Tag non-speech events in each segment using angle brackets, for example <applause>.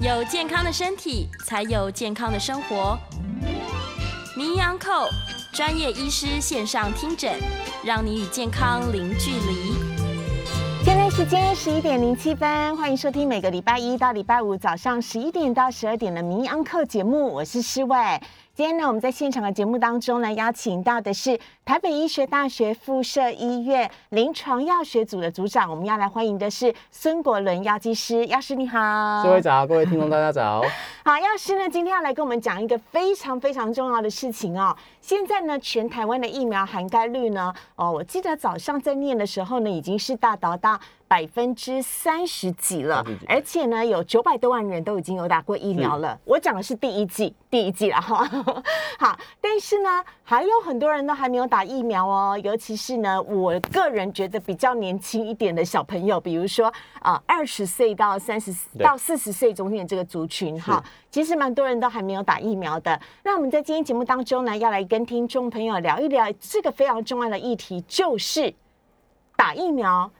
有健康的身体，才有健康的生活。名医安扣专业医师线上听诊，让你与健康零距离。现在时间十一点零七分，欢迎收听每个礼拜一到礼拜五早上十一点到十二点的名医安扣节目，我是施伟。今天呢，我们在现场的节目当中呢，邀请到的是台北医学大学附设医院临床药学组的组长，我们要来欢迎的是孙国伦药剂师，药师你好，各位早，各位听众大家早。<laughs> 好，药师呢今天要来跟我们讲一个非常非常重要的事情哦。现在呢，全台湾的疫苗涵盖率呢，哦，我记得早上在念的时候呢，已经是大达到百分之三十几了，而且呢，有九百多万人都已经有打过疫苗了。我讲的是第一季，第一季了哈。<laughs> 好，但是呢，还有很多人都还没有打疫苗哦，尤其是呢，我个人觉得比较年轻一点的小朋友，比如说啊，二十岁到三十到四十岁中间这个族群哈，其实蛮多人都还没有打疫苗的。那我们在今天节目当中呢，要来跟听众朋友聊一聊这个非常重要的议题，就是打疫苗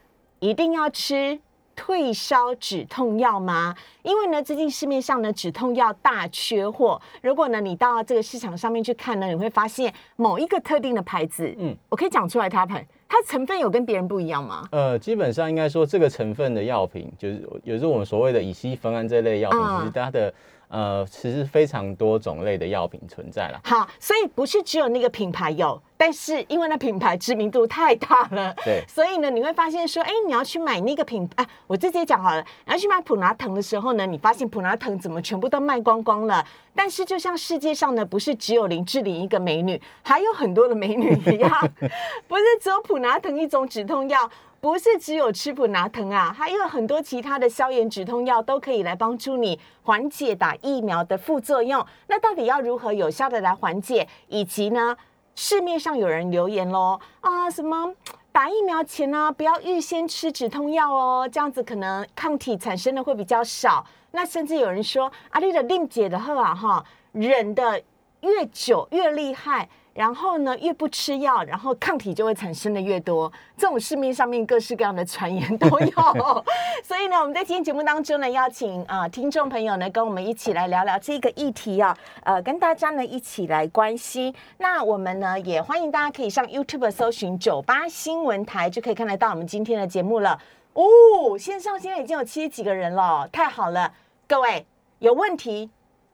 一定要吃。退烧止痛药吗？因为呢，最近市面上呢止痛药大缺货。如果呢你到这个市场上面去看呢，你会发现某一个特定的牌子，嗯，我可以讲出来它牌，它成分有跟别人不一样吗？呃，基本上应该说这个成分的药品，就是有时候我们所谓的乙烯酚胺这类药品，其实它的。呃，其实非常多种类的药品存在了。好，所以不是只有那个品牌有，但是因为那品牌知名度太大了，对，所以呢，你会发现说，哎，你要去买那个品，哎，我直接讲好了，你要去买普拿藤的时候呢，你发现普拿藤怎么全部都卖光光了？但是就像世界上呢，不是只有林志玲一个美女，还有很多的美女一样，<laughs> 不是只有普拿藤一种止痛药。不是只有吃普拿疼啊，还有很多其他的消炎止痛药都可以来帮助你缓解打疫苗的副作用。那到底要如何有效的来缓解？以及呢，市面上有人留言喽啊，什么打疫苗前呢不要预先吃止痛药哦，这样子可能抗体产生的会比较少。那甚至有人说，阿丽的令姐的喝啊哈，忍的越久越厉害。然后呢，越不吃药，然后抗体就会产生的越多。这种市面上面各式各样的传言都有。所以呢，我们在今天节目当中呢，邀请啊听众朋友呢，跟我们一起来聊聊这个议题啊，呃，跟大家呢一起来关心。那我们呢也欢迎大家可以上 YouTube 搜寻九八新闻台，就可以看得到我们今天的节目了。哦，线上现在已经有七十几个人了，太好了！各位有问题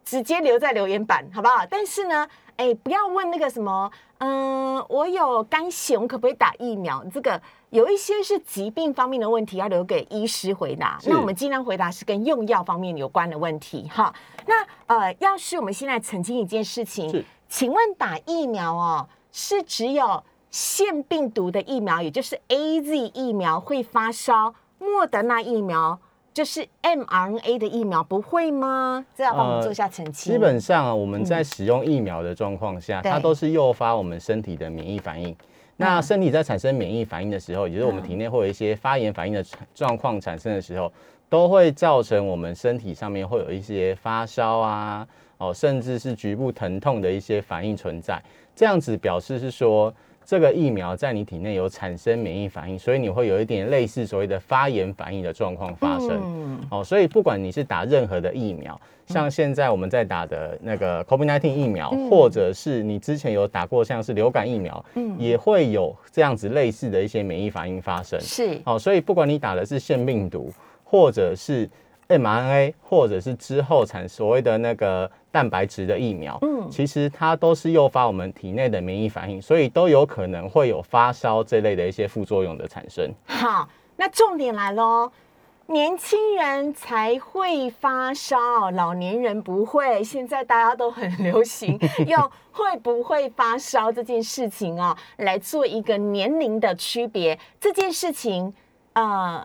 直接留在留言板，好不好？但是呢。哎，不要问那个什么，嗯，我有肝血，我可不可以打疫苗？这个有一些是疾病方面的问题，要留给医师回答。那我们尽量回答是跟用药方面有关的问题。哈，那呃，要是我们现在澄清一件事情，请问打疫苗哦，是只有腺病毒的疫苗，也就是 A Z 疫苗会发烧，莫德纳疫苗。就是 mRNA 的疫苗不会吗？这要帮我们做一下澄清。基本上啊，我们在使用疫苗的状况下，它都是诱发我们身体的免疫反应。那身体在产生免疫反应的时候，也就是我们体内会有一些发炎反应的状况产生的时候，都会造成我们身体上面会有一些发烧啊，哦，甚至是局部疼痛的一些反应存在。这样子表示是说。这个疫苗在你体内有产生免疫反应，所以你会有一点类似所谓的发炎反应的状况发生。哦，所以不管你是打任何的疫苗，像现在我们在打的那个 COVID-19 疫苗，或者是你之前有打过像是流感疫苗，也会有这样子类似的一些免疫反应发生。是，哦，所以不管你打的是腺病毒，或者是 mRNA，或者是之后产所谓的那个。蛋白质的疫苗，嗯，其实它都是诱发我们体内的免疫反应，所以都有可能会有发烧这类的一些副作用的产生。好，那重点来喽，年轻人才会发烧，老年人不会。现在大家都很流行 <laughs> 用会不会发烧这件事情啊，来做一个年龄的区别。这件事情，呃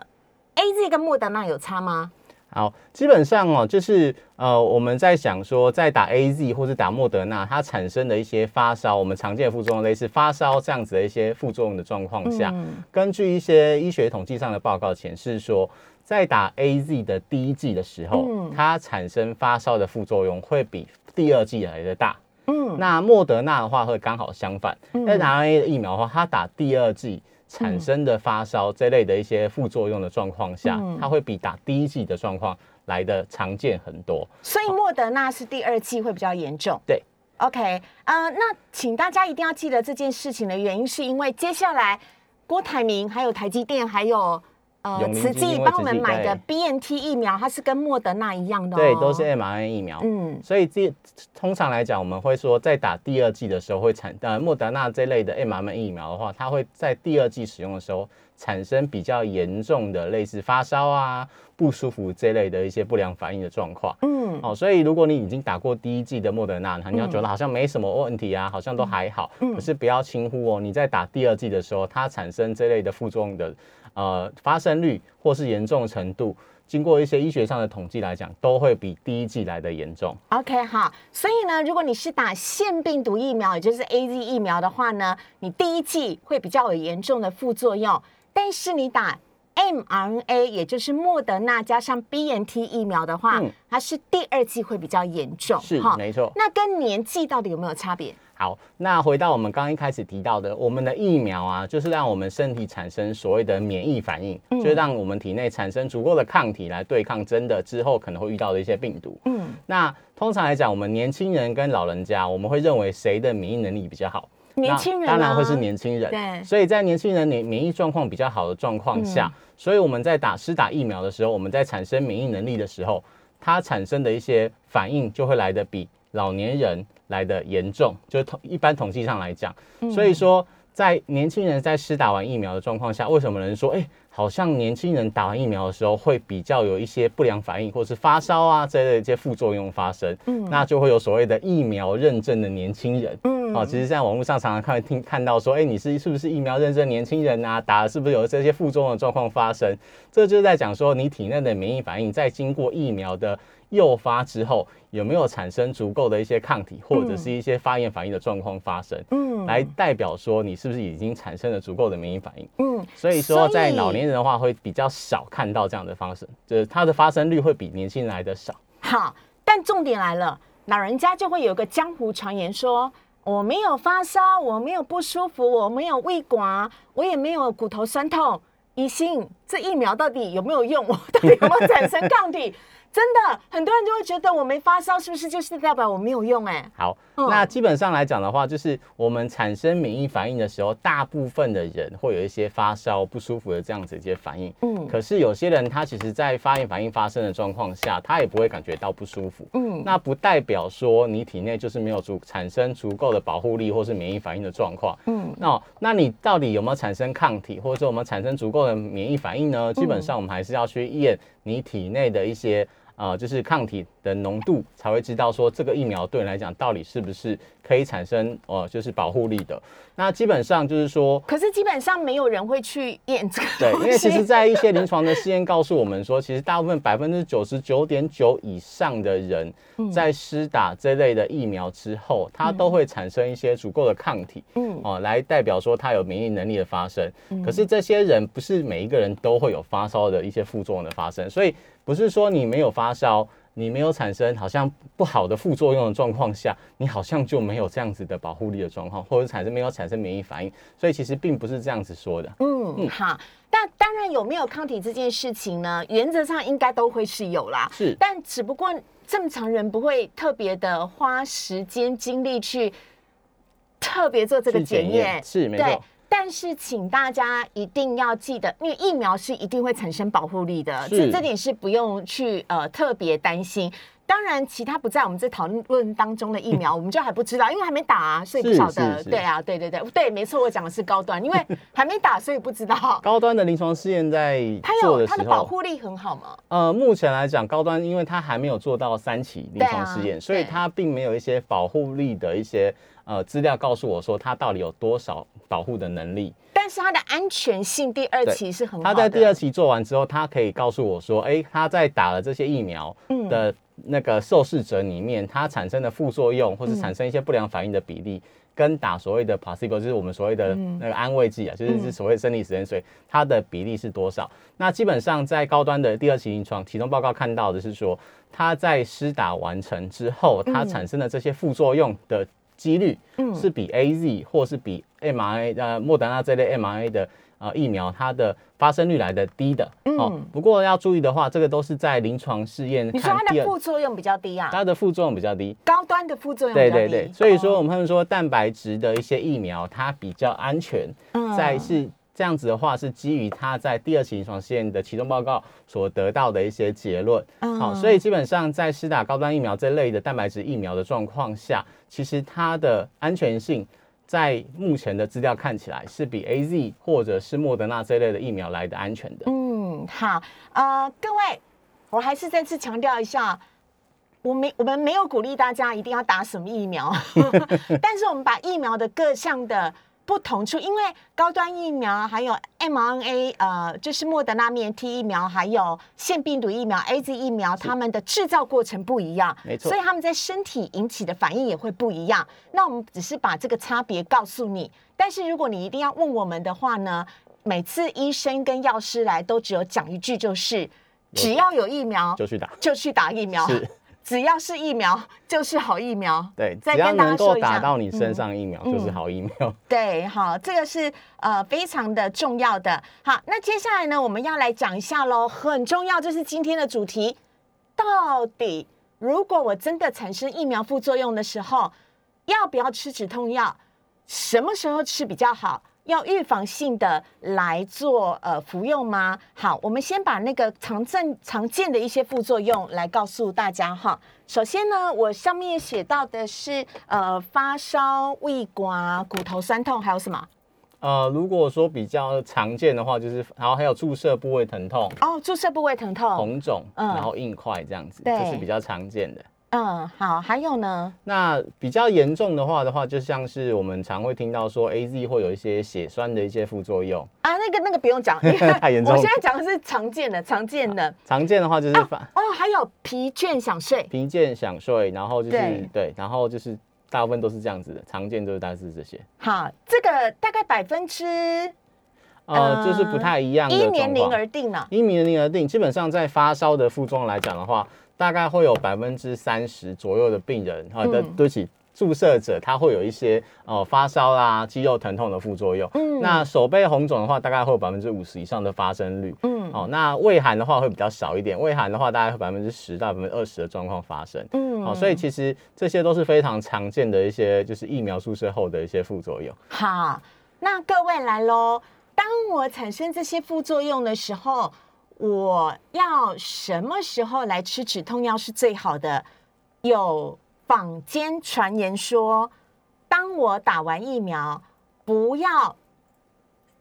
，A Z 跟莫德纳有差吗？好，基本上哦，就是呃，我们在想说，在打 A Z 或者打莫德纳，它产生的一些发烧，我们常见的副作用，类似发烧这样子的一些副作用的状况下，根据一些医学统计上的报告显示说，在打 A Z 的第一季的时候，它产生发烧的副作用会比第二季来的大。嗯，那莫德纳的话会刚好相反，在打 A 的疫苗的话，它打第二季。产生的发烧这类的一些副作用的状况下，它会比打第一剂的状况来的常见很多。所以莫德纳是第二剂会比较严重。对，OK，呃，那请大家一定要记得这件事情的原因，是因为接下来郭台铭还有台积电还有。呃，慈济帮我们买的 B N T 疫苗，它是跟莫德纳一样的，对，都是 m R N 疫苗。嗯，所以这通常来讲，我们会说，在打第二剂的时候会产呃莫德纳这类的 m R N 疫苗的话，它会在第二剂使用的时候产生比较严重的类似发烧啊、不舒服这类的一些不良反应的状况。嗯，哦，所以如果你已经打过第一剂的莫德纳，你要觉得好像没什么问题啊，好像都还好。嗯，可是不要轻忽哦，你在打第二剂的时候，它产生这类的副作用的。呃，发生率或是严重程度，经过一些医学上的统计来讲，都会比第一季来的严重。OK，好，所以呢，如果你是打腺病毒疫苗，也就是 A Z 疫苗的话呢，你第一季会比较有严重的副作用，但是你打 mRNA，也就是莫德纳加上 B N T 疫苗的话，它是第二季会比较严重。是，没错。那跟年纪到底有没有差别？好，那回到我们刚刚一开始提到的，我们的疫苗啊，就是让我们身体产生所谓的免疫反应，就是让我们体内产生足够的抗体来对抗真的之后可能会遇到的一些病毒。嗯，那通常来讲，我们年轻人跟老人家，我们会认为谁的免疫能力比较好？年轻人当然会是年轻人。对，所以在年轻人免免疫状况比较好的状况下，所以我们在打施打疫苗的时候，我们在产生免疫能力的时候，它产生的一些反应就会来的比老年人。来的严重，就是统一般统计上来讲，所以说在年轻人在施打完疫苗的状况下，为什么人说，哎，好像年轻人打完疫苗的时候会比较有一些不良反应，或是发烧啊这类一些副作用发生，嗯，那就会有所谓的疫苗认证的年轻人，嗯，哦，其实在网络上常常看听看到说，哎，你是是不是疫苗认证年轻人啊？打了是不是有这些副作用的状况发生？这就是在讲说，你体内的免疫反应在经过疫苗的。诱发之后有没有产生足够的一些抗体，或者是一些发炎反应的状况发生？嗯，来代表说你是不是已经产生了足够的免疫反应？嗯，所以说在老年人的话会比较少看到这样的方式，就是它的发生率会比年轻人来的少。好，但重点来了，老人家就会有个江湖传言说，我没有发烧，我没有不舒服，我没有胃管，我也没有骨头酸痛。疑心这疫苗到底有没有用？<laughs> 我到底有没有产生抗体？真的，很多人就会觉得我没发烧，是不是就是代表我没有用？哎，好，那基本上来讲的话，就是我们产生免疫反应的时候，大部分的人会有一些发烧不舒服的这样子一些反应。嗯，可是有些人他其实在发炎反应发生的状况下，他也不会感觉到不舒服。嗯，那不代表说你体内就是没有足产生足够的保护力或是免疫反应的状况。嗯，那那你到底有没有产生抗体，或者说我们产生足够的免疫反应呢？基本上我们还是要去验你体内的一些。啊，就是抗体的浓度才会知道说这个疫苗对你来讲到底是不是可以产生哦，就是保护力的。那基本上就是说，可是基本上没有人会去验这个。对，因为其实，在一些临床的试验告诉我们说，其实大部分百分之九十九点九以上的人在施打这类的疫苗之后，它都会产生一些足够的抗体，嗯，哦，来代表说它有免疫能力的发生。可是这些人不是每一个人都会有发烧的一些副作用的发生，所以。不是说你没有发烧，你没有产生好像不好的副作用的状况下，你好像就没有这样子的保护力的状况，或者产生没有产生免疫反应，所以其实并不是这样子说的。嗯，好，但当然有没有抗体这件事情呢？原则上应该都会是有啦。是，但只不过正常人不会特别的花时间精力去特别做这个检验。是，没错。但是，请大家一定要记得，因为疫苗是一定会产生保护力的，这这点是不用去呃特别担心。当然，其他不在我们这讨论当中的疫苗，<laughs> 我们就还不知道，因为还没打啊，所以不晓得。对啊，对对对对，没错，我讲的是高端，因为 <laughs> 还没打，所以不知道。高端的临床试验在做的时候，它的保护力很好吗？呃，目前来讲，高端因为它还没有做到三期临床试验，所以它并没有一些保护力的一些呃资料告诉我说它到底有多少保护的能力。但是它的安全性，第二期是很好的。他在第二期做完之后，他可以告诉我说，哎，他在打了这些疫苗的。那个受试者里面，它产生的副作用或者产生一些不良反应的比例，跟打所谓的 placebo，就是我们所谓的那个安慰剂啊，就是是所谓生理食盐水，它的比例是多少？那基本上在高端的第二期临床体重报告看到的是说，它在施打完成之后，它产生的这些副作用的几率，是比 A Z 或是比 m R A 呃莫德纳这类 m R A 的呃疫苗它的发生率来的低的。嗯，不过要注意的话，这个都是在临床试验。你说它的副作用比较低啊？它的副作用比较低，高端的副作用对对对。所以说我们说蛋白质的一些疫苗它比较安全，在是。这样子的话是基于他在第二期临床试验的其中报告所得到的一些结论，好，所以基本上在施打高端疫苗这类的蛋白质疫苗的状况下，其实它的安全性在目前的资料看起来是比 A Z 或者是莫德纳这类的疫苗来的安全的。嗯，好，呃，各位，我还是再次强调一下，我没我们没有鼓励大家一定要打什么疫苗，<laughs> 但是我们把疫苗的各项的。不同处，因为高端疫苗还有 mRNA，呃，就是莫德纳面 T 疫苗，还有腺病毒疫苗 A Z 疫苗，它们的制造过程不一样，没错，所以他们在身体引起的反应也会不一样。那我们只是把这个差别告诉你，但是如果你一定要问我们的话呢，每次医生跟药师来都只有讲一句，就是只要有疫苗就去打，就去打疫苗。是。只要是疫苗就是好疫苗，对，只要能够打到你身上疫苗就是好疫苗。对，好，这个是呃非常的重要的。好，那接下来呢，我们要来讲一下喽，很重要，就是今天的主题。到底如果我真的产生疫苗副作用的时候，要不要吃止痛药？什么时候吃比较好？要预防性的来做呃服用吗？好，我们先把那个常见常见的一些副作用来告诉大家哈。首先呢，我上面写到的是呃发烧、胃刮、骨头酸痛，还有什么？呃，如果说比较常见的话，就是然后还有注射部位疼痛哦，注射部位疼痛、红肿，然后硬块这样子，这是比较常见的。嗯，好，还有呢？那比较严重的话的话，就像是我们常会听到说，A Z 会有一些血栓的一些副作用啊。那个那个不用讲，<laughs> 太严重。我现在讲的是常见的，常见的。常见的话就是反哦，还有疲倦想睡，疲倦想睡，然后就是对，然后就是大部分都是这样子的，常见就是大概是这些。好，这个大概百分之呃，就是不太一样，依年龄而定呢，依年龄而定。基本上在发烧的副作用来讲的话。大概会有百分之三十左右的病人，哈的对不起，注射者他会有一些哦发烧啦、肌肉疼痛的副作用。嗯，那手背红肿的话，大概会有百分之五十以上的发生率。嗯，哦，那胃寒的话会比较少一点，胃寒的话大概会百分之十到百分之二十的状况发生。嗯，哦，所以其实这些都是非常常见的一些就是疫苗注射后的一些副作用。好，那各位来喽，当我产生这些副作用的时候。我要什么时候来吃止痛药是最好的？有坊间传言说，当我打完疫苗，不要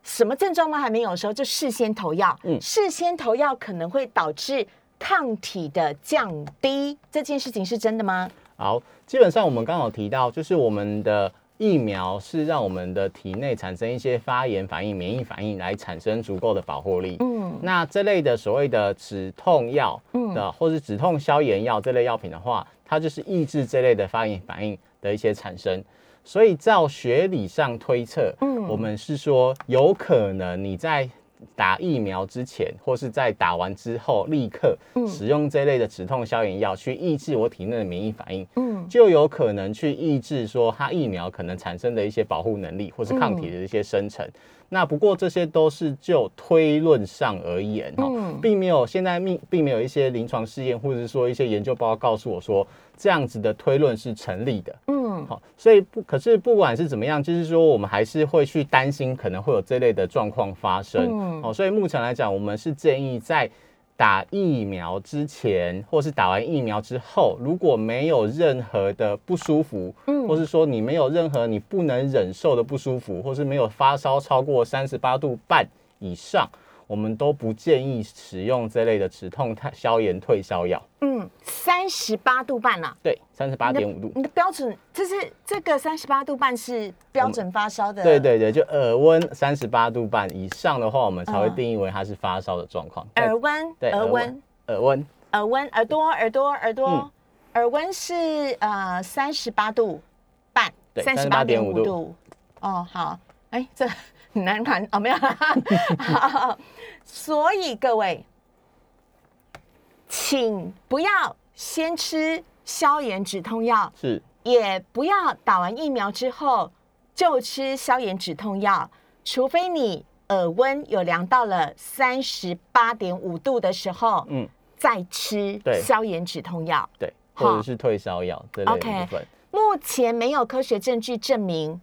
什么症状都还没有的时候就事先投药。嗯，事先投药可能会导致抗体的降低，这件事情是真的吗？好，基本上我们刚好提到，就是我们的。疫苗是让我们的体内产生一些发炎反应、免疫反应，来产生足够的保护力。嗯，那这类的所谓的止痛药的，或是止痛消炎药这类药品的话，它就是抑制这类的发炎反应的一些产生。所以照学理上推测，嗯，我们是说有可能你在。打疫苗之前，或是在打完之后，立刻使用这类的止痛消炎药去抑制我体内的免疫反应，嗯，就有可能去抑制说它疫苗可能产生的一些保护能力，或是抗体的一些生成。那不过这些都是就推论上而言，哦，并没有现在并并没有一些临床试验，或者是说一些研究报告告诉我说这样子的推论是成立的。嗯，好，所以不可是不管是怎么样，就是说我们还是会去担心可能会有这类的状况发生。嗯，好，所以目前来讲，我们是建议在打疫苗之前，或是打完疫苗之后，如果没有任何的不舒服，嗯，或是说你没有任何你不能忍受的不舒服，或是没有发烧超过三十八度半以上。我们都不建议使用这类的止痛、消炎、退烧药。嗯，三十八度半啊？对，三十八点五度。你的标准就是这个三十八度半是标准发烧的。对对对，就耳温三十八度半以上的话，我们才会定义为它是发烧的状况。耳温，对，耳温，耳温，耳温，耳朵，耳朵，耳朵，耳温是呃三十八度半，三十八点五度。哦，好，哎，这。难看哦，没有。<laughs> 所以各位，请不要先吃消炎止痛药，是，也不要打完疫苗之后就吃消炎止痛药，除非你耳温有量到了三十八点五度的时候，嗯，再吃消炎止痛药，对，或者是退烧药这类部分。目前没有科学证据证明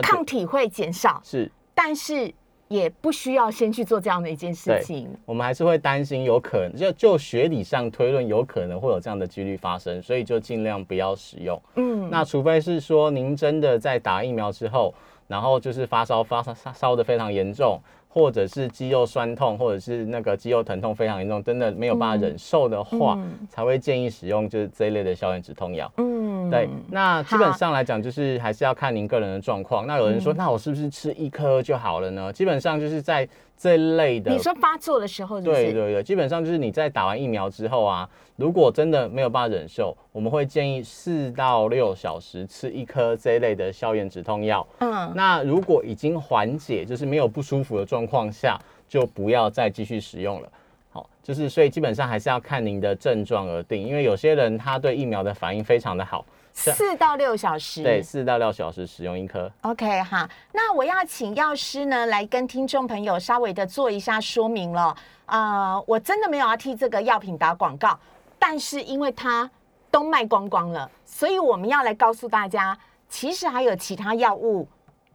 抗体会减少，是，但是。也不需要先去做这样的一件事情，我们还是会担心有可能，就就学理上推论有可能会有这样的几率发生，所以就尽量不要使用。嗯，那除非是说您真的在打疫苗之后，然后就是发烧发烧烧的非常严重。或者是肌肉酸痛，或者是那个肌肉疼痛非常严重，真的没有办法忍受的话，才会建议使用就是这一类的消炎止痛药。嗯，对。那基本上来讲，就是还是要看您个人的状况。那有人说，那我是不是吃一颗就好了呢？基本上就是在。这类的，你说发作的时候，对对对，基本上就是你在打完疫苗之后啊，如果真的没有办法忍受，我们会建议四到六小时吃一颗这一类的消炎止痛药。嗯，那如果已经缓解，就是没有不舒服的状况下，就不要再继续使用了。好，就是所以基本上还是要看您的症状而定，因为有些人他对疫苗的反应非常的好。四到六小时，对，四到六小时使用一颗。OK 哈，那我要请药师呢来跟听众朋友稍微的做一下说明了。啊，我真的没有要替这个药品打广告，但是因为它都卖光光了，所以我们要来告诉大家，其实还有其他药物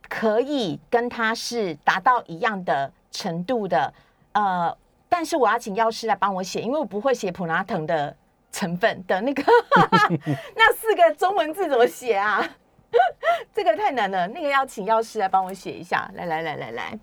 可以跟它是达到一样的程度的。呃，但是我要请药师来帮我写，因为我不会写普拉腾的。成分的那个 <laughs> 那四个中文字怎么写啊？<laughs> 这个太难了，那个要请药师来帮我写一下。来来来来来，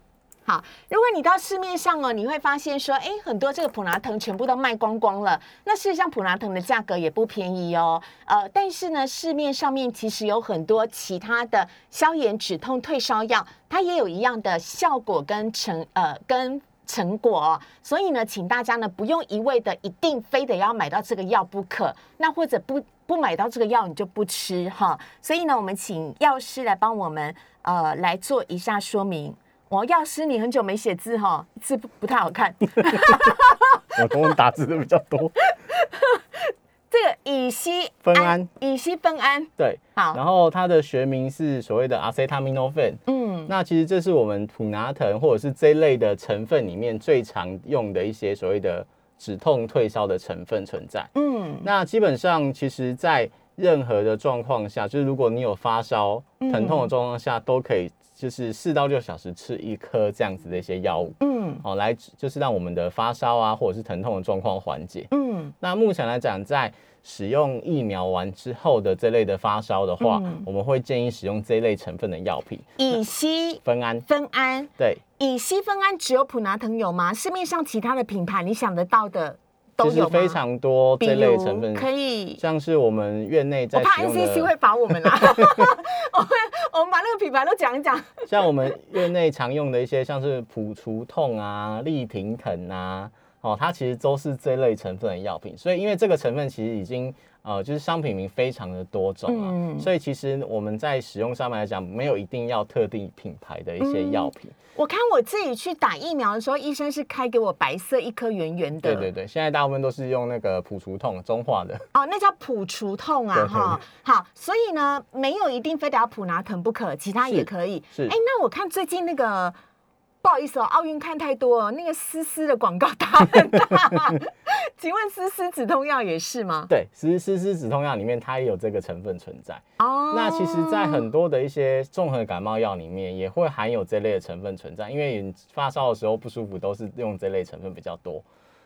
好。如果你到市面上哦，你会发现说，哎，很多这个普拿藤全部都卖光光了。那事实上，普拿藤的价格也不便宜哦。呃，但是呢，市面上面其实有很多其他的消炎止痛退烧药，它也有一样的效果跟成呃跟。成果，所以呢，请大家呢不用一味的一定非得要买到这个药不可，那或者不不买到这个药你就不吃哈。所以呢，我们请药师来帮我们呃来做一下说明。我药师你很久没写字哈，字不不太好看。<laughs> 我中文打字的比较多。这个乙烯酚胺，乙烯酚胺，对，好，然后它的学名是所谓的 acetaminophen，嗯，那其实这是我们普拿疼或者是这类的成分里面最常用的一些所谓的止痛退烧的成分存在，嗯，那基本上其实在任何的状况下，就是如果你有发烧疼痛的状况下，都可以就是四到六小时吃一颗这样子的一些药物，嗯，哦，来就是让我们的发烧啊或者是疼痛的状况缓解，嗯，那目前来讲在使用疫苗完之后的这类的发烧的话，我们会建议使用这一类成分的药品，乙烯酚胺。酚胺对，乙烯酚胺只有普拿疼有吗？市面上其他的品牌你想得到的都有非常多这类成分可以，像是我们院内在怕 NCC 会罚我们啊，<laughs> <laughs> 我们我们把那个品牌都讲一讲。像我们院内常用的一些，像是普除痛啊、利平疼啊。哦，它其实都是这类成分的药品，所以因为这个成分其实已经呃，就是商品名非常的多种了，所以其实我们在使用上面来讲，没有一定要特定品牌的一些药品。我看我自己去打疫苗的时候，医生是开给我白色一颗圆圆的。对对对，现在大部分都是用那个普除痛中化的。哦，那叫普除痛啊，哈。好，所以呢，没有一定非得要普拿疼不可，其他也可以。是。哎，那我看最近那个。不好意思哦，奥运看太多，那个思思的广告打很大。请问思思止痛药也是吗？<laughs> 对，思思思止痛药里面它也有这个成分存在。哦，那其实，在很多的一些综合感冒药里面，也会含有这类的成分存在。因为发烧的时候不舒服，都是用这类成分比较多。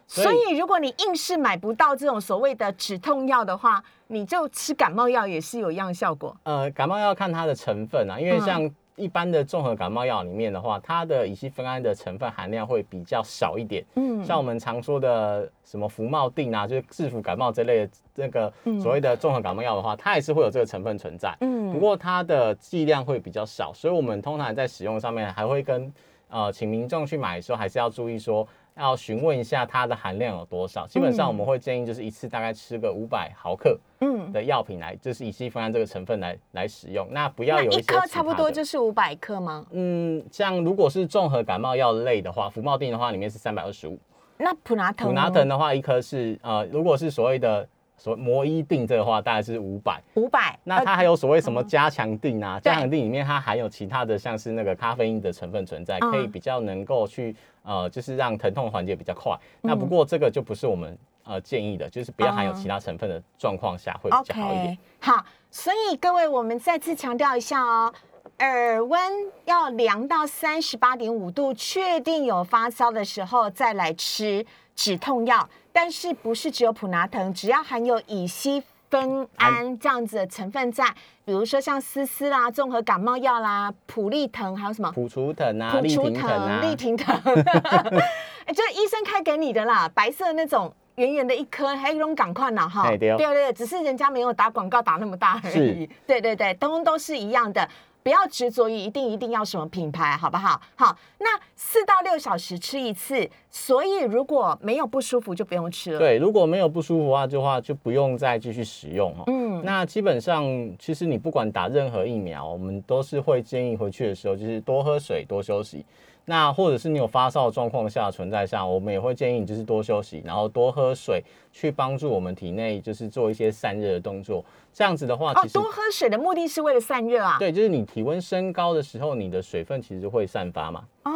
所以，如果你硬是买不到这种所谓的止痛药的话，你就吃感冒药也是有一样效果。呃，感冒药看它的成分啊，因为像。一般的综合感冒药里面的话，它的乙烯酚胺的成分含量会比较少一点。嗯，像我们常说的什么福茂定啊，就是制服感冒这类的那个所谓的综合感冒药的话，它也是会有这个成分存在。嗯，不过它的剂量会比较少，所以我们通常在使用上面还会跟呃请民众去买的时候，还是要注意说。要询问一下它的含量有多少，基本上我们会建议就是一次大概吃个五百毫克嗯的药品来，就是乙烯酚胺这个成分来来使用。那不要有一颗差不多就是五百克吗？嗯，像如果是综合感冒药类的话，福茂定的话里面是三百二十五。那普拿疼普拿疼的话一颗是呃，如果是所谓的所魔一定这个话大概是五百，五百。那它还有所谓什么加强定啊？加强定里面它含有其他的像是那个咖啡因的成分存在，可以比较能够去呃，就是让疼痛缓解比较快。那不过这个就不是我们呃建议的，就是不要含有其他成分的状况下会比较好一点。好，所以各位我们再次强调一下哦。耳温要量到三十八点五度，确定有发烧的时候再来吃止痛药。但是不是只有普拿疼，只要含有乙烯酚胺这样子的成分在，比如说像丝丝啦、综合感冒药啦、普利疼，还有什么普除疼啊、普除疼、利停疼，<laughs> 哎，就是医生开给你的啦，白色那种圆圆的一颗，还有一种赶快呢哈，对对对，只是人家没有打广告打那么大而已，对对对，通通都是一样的。不要执着于一定一定要什么品牌，好不好？好，那四到六小时吃一次，所以如果没有不舒服就不用吃了。对，如果没有不舒服的话，就话就不用再继续使用哈。嗯，那基本上其实你不管打任何疫苗，我们都是会建议回去的时候就是多喝水，多休息。那或者是你有发烧的状况下存在下，我们也会建议你就是多休息，然后多喝水，去帮助我们体内就是做一些散热的动作。这样子的话，哦，多喝水的目的是为了散热啊？对，就是你体温升高的时候，你的水分其实会散发嘛。哦，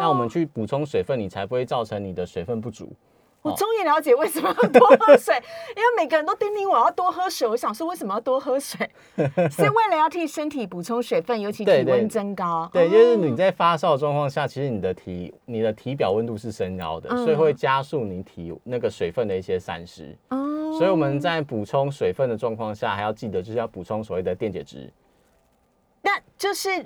那我们去补充水分，你才不会造成你的水分不足。我终于了解为什么要多喝水，因为每个人都叮咛我要多喝水。我想说，为什么要多喝水？是为了要替身体补充水分，尤其体温增高。对，就是你在发烧的状况下，其实你的体你的体表温度是升高的，所以会加速你体那个水分的一些散失。哦，所以我们在补充水分的状况下，还要记得就是要补充所谓的电解质。那就是。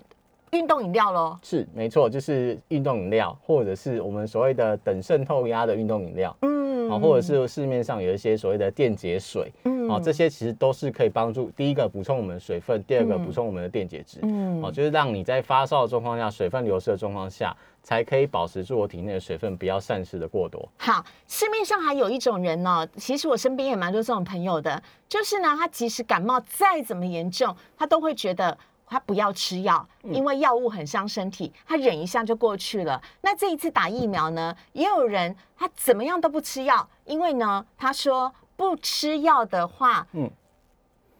运动饮料喽，是没错，就是运动饮料，或者是我们所谓的等渗透压的运动饮料，嗯，啊，或者是市面上有一些所谓的电解水，嗯，啊，这些其实都是可以帮助第一个补充我们水分，第二个补充我们的电解质，嗯，哦，就是让你在发烧的状况下，水分流失的状况下，才可以保持住我体内的水分不要散失的过多。好，市面上还有一种人呢，其实我身边也蛮多这种朋友的，就是呢，他即使感冒再怎么严重，他都会觉得。他不要吃药，因为药物很伤身体，他忍一下就过去了。那这一次打疫苗呢，也有人他怎么样都不吃药，因为呢，他说不吃药的话，嗯，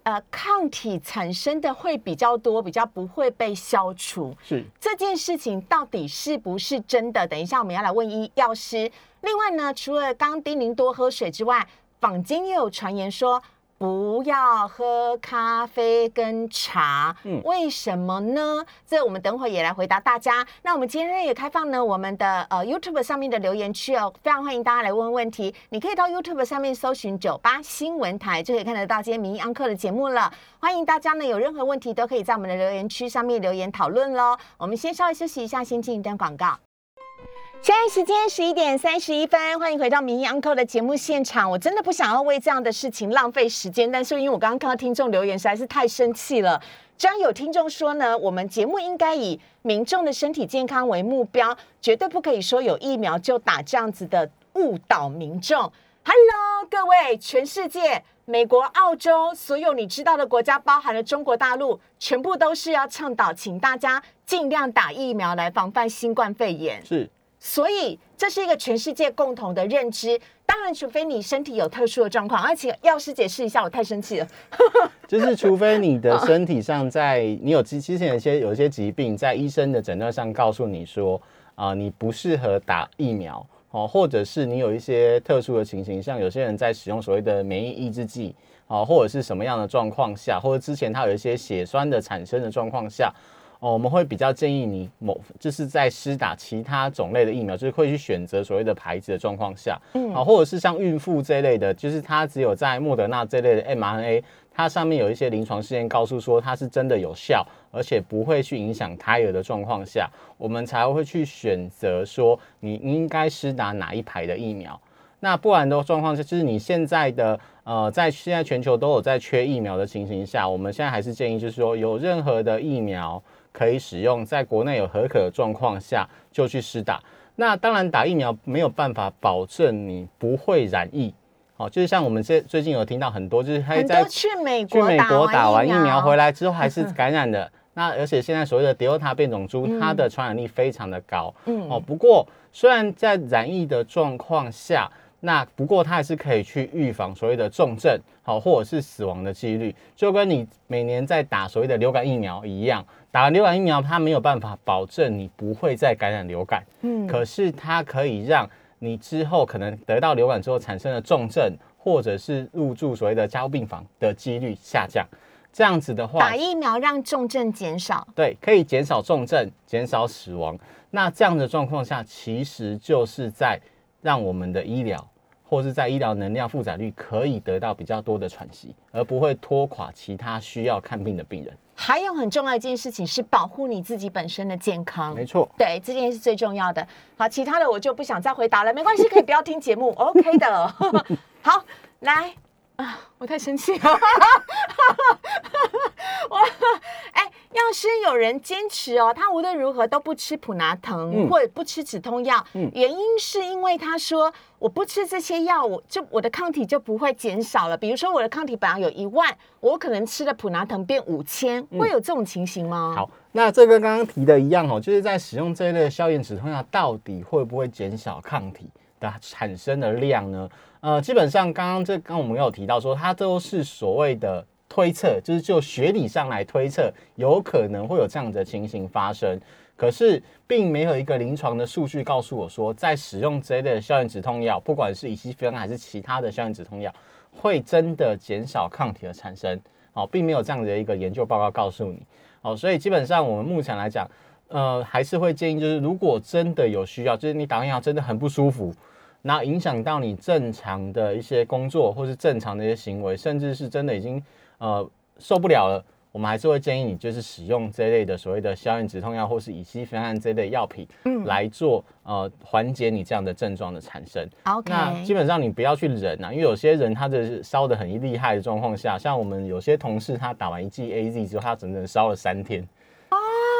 呃，抗体产生的会比较多，比较不会被消除。是这件事情到底是不是真的？等一下我们要来问医药师。另外呢，除了刚叮咛多喝水之外，坊间也有传言说。不要喝咖啡跟茶，嗯，为什么呢？这我们等会也来回答大家。那我们今天也开放呢我们的呃 YouTube 上面的留言区哦，非常欢迎大家来问问题。你可以到 YouTube 上面搜寻九八新闻台，就可以看得到今天民意安客的节目了。欢迎大家呢有任何问题都可以在我们的留言区上面留言讨论喽。我们先稍微休息一下，先进一段广告。现在时间十一点三十一分，欢迎回到《民意 Uncle》的节目现场。我真的不想要为这样的事情浪费时间，但是因为我刚刚看到听众留言实在是太生气了。这样有听众说呢，我们节目应该以民众的身体健康为目标，绝对不可以说有疫苗就打这样子的误导民众。Hello，各位，全世界、美国、澳洲，所有你知道的国家，包含了中国大陆，全部都是要倡导，请大家尽量打疫苗来防范新冠肺炎。是。所以这是一个全世界共同的认知。当然，除非你身体有特殊的状况，而且药师解释一下，我太生气了。<laughs> 就是除非你的身体上在你有之之前有些有些疾病，在医生的诊断上告诉你说啊，你不适合打疫苗哦，或者是你有一些特殊的情形，像有些人在使用所谓的免疫抑制剂啊，或者是什么样的状况下，或者之前他有一些血栓的产生的状况下。哦，我们会比较建议你某就是在施打其他种类的疫苗，就是会去选择所谓的牌子的状况下，嗯，啊，或者是像孕妇这类的，就是它只有在莫德纳这类的 mRNA，它上面有一些临床试验告诉说它是真的有效，而且不会去影响胎儿的状况下，我们才会去选择说你应该施打哪一排的疫苗。那不然的状况下，就是你现在的呃，在现在全球都有在缺疫苗的情形下，我们现在还是建议就是说有任何的疫苗。可以使用，在国内有合可的状况下就去施打。那当然，打疫苗没有办法保证你不会染疫。哦，就是像我们这最近有听到很多，就是他在去美国打完疫苗回来之后还是感染的。<laughs> 那而且现在所谓的 Delta 变种株，它的传染力非常的高。嗯。哦，不过虽然在染疫的状况下，那不过它还是可以去预防所谓的重症，好或者是死亡的几率，就跟你每年在打所谓的流感疫苗一样，打完流感疫苗，它没有办法保证你不会再感染流感，嗯，可是它可以让你之后可能得到流感之后产生的重症，或者是入住所谓的加护病房的几率下降。这样子的话，打疫苗让重症减少，对，可以减少重症，减少死亡。那这样的状况下，其实就是在让我们的医疗，或是在医疗能量负载率可以得到比较多的喘息，而不会拖垮其他需要看病的病人。还有很重要一件事情是保护你自己本身的健康，没错，对，这件事最重要的。好，其他的我就不想再回答了，没关系，可以不要听节目，OK <laughs> 的。好，来。啊！我太生气了！<laughs> 我哎，要是有人坚持哦，他无论如何都不吃普拿疼或者不吃止痛药，原因是因为他说我不吃这些药，我就我的抗体就不会减少了。比如说我的抗体本来有一万，我可能吃了普拿疼变五千，会有这种情形吗？好，那这跟刚刚提的一样哦，就是在使用这一类消炎止痛药，到底会不会减少抗体的产生的量呢？呃，基本上刚刚这刚我们有提到说，它都是所谓的推测，就是就学理上来推测，有可能会有这样的情形发生。可是并没有一个临床的数据告诉我说，在使用这类的消炎止痛药，不管是乙烯酚还是其他的消炎止痛药，会真的减少抗体的产生。哦，并没有这样的一个研究报告告诉你。哦，所以基本上我们目前来讲，呃，还是会建议，就是如果真的有需要，就是你打完药真的很不舒服。那影响到你正常的一些工作，或是正常的一些行为，甚至是真的已经呃受不了了，我们还是会建议你就是使用这类的所谓的消炎止痛药，或是乙烯酚胺这类药品，嗯，来做呃缓解你这样的症状的产生。OK，那基本上你不要去忍啊，因为有些人他的烧的很厉害的状况下，像我们有些同事他打完一剂 AZ 之后，他整整烧了三天。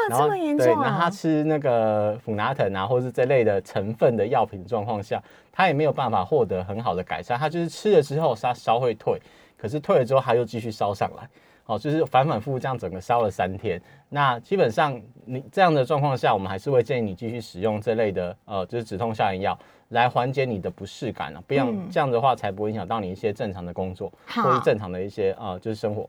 这么严重对，那他吃那个普拿疼啊，或是这类的成分的药品状况下，他也没有办法获得很好的改善。他就是吃了之后，他烧会退，可是退了之后，它又继续烧上来，哦，就是反反复复这样整个烧了三天。那基本上你这样的状况下，我们还是会建议你继续使用这类的呃，就是止痛消炎药来缓解你的不适感啊，不要这样的话才不会影响到你一些正常的工作或是正常的一些呃，就是生活。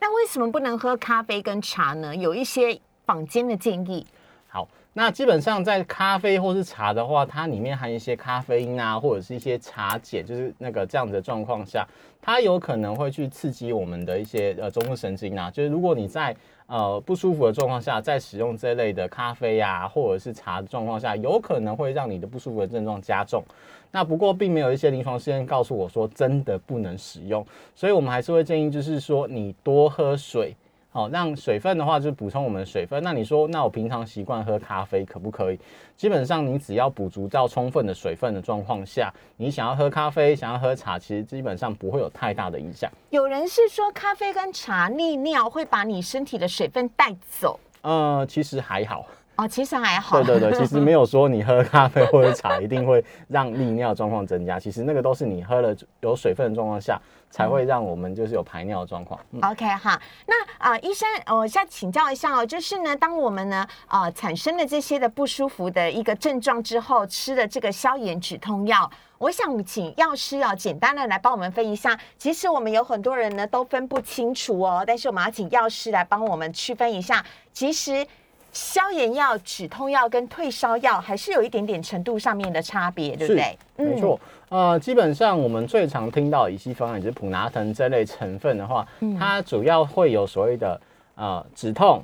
那为什么不能喝咖啡跟茶呢？有一些。坊间的建议，好，那基本上在咖啡或是茶的话，它里面含一些咖啡因啊，或者是一些茶碱，就是那个这样子的状况下，它有可能会去刺激我们的一些呃中枢神经啊。就是如果你在呃不舒服的状况下，在使用这类的咖啡呀或者是茶的状况下，有可能会让你的不舒服的症状加重。那不过并没有一些临床试验告诉我说真的不能使用，所以我们还是会建议，就是说你多喝水。好，让水分的话就是补充我们的水分。那你说，那我平常习惯喝咖啡可不可以？基本上你只要补足到充分的水分的状况下，你想要喝咖啡，想要喝茶，其实基本上不会有太大的影响。有人是说咖啡跟茶利尿会把你身体的水分带走？呃，其实还好。哦，其实还好。对对对，<laughs> 其实没有说你喝咖啡或者茶一定会让利尿状况增加。其实那个都是你喝了有水分的状况下。才会让我们就是有排尿的状况。OK 哈，那啊，医生，我再请教一下哦，就是呢，当我们呢啊产生了这些的不舒服的一个症状之后，吃了这个消炎止痛药，我想请药师啊，简单的来帮我们分一下。其实我们有很多人呢都分不清楚哦，但是我们要请药师来帮我们区分一下。其实消炎药、止痛药跟退烧药还是有一点点程度上面的差别，对不对？没错。呃，基本上我们最常听到乙烯酚胺，就是普拿疼这类成分的话，它主要会有所谓的呃止痛、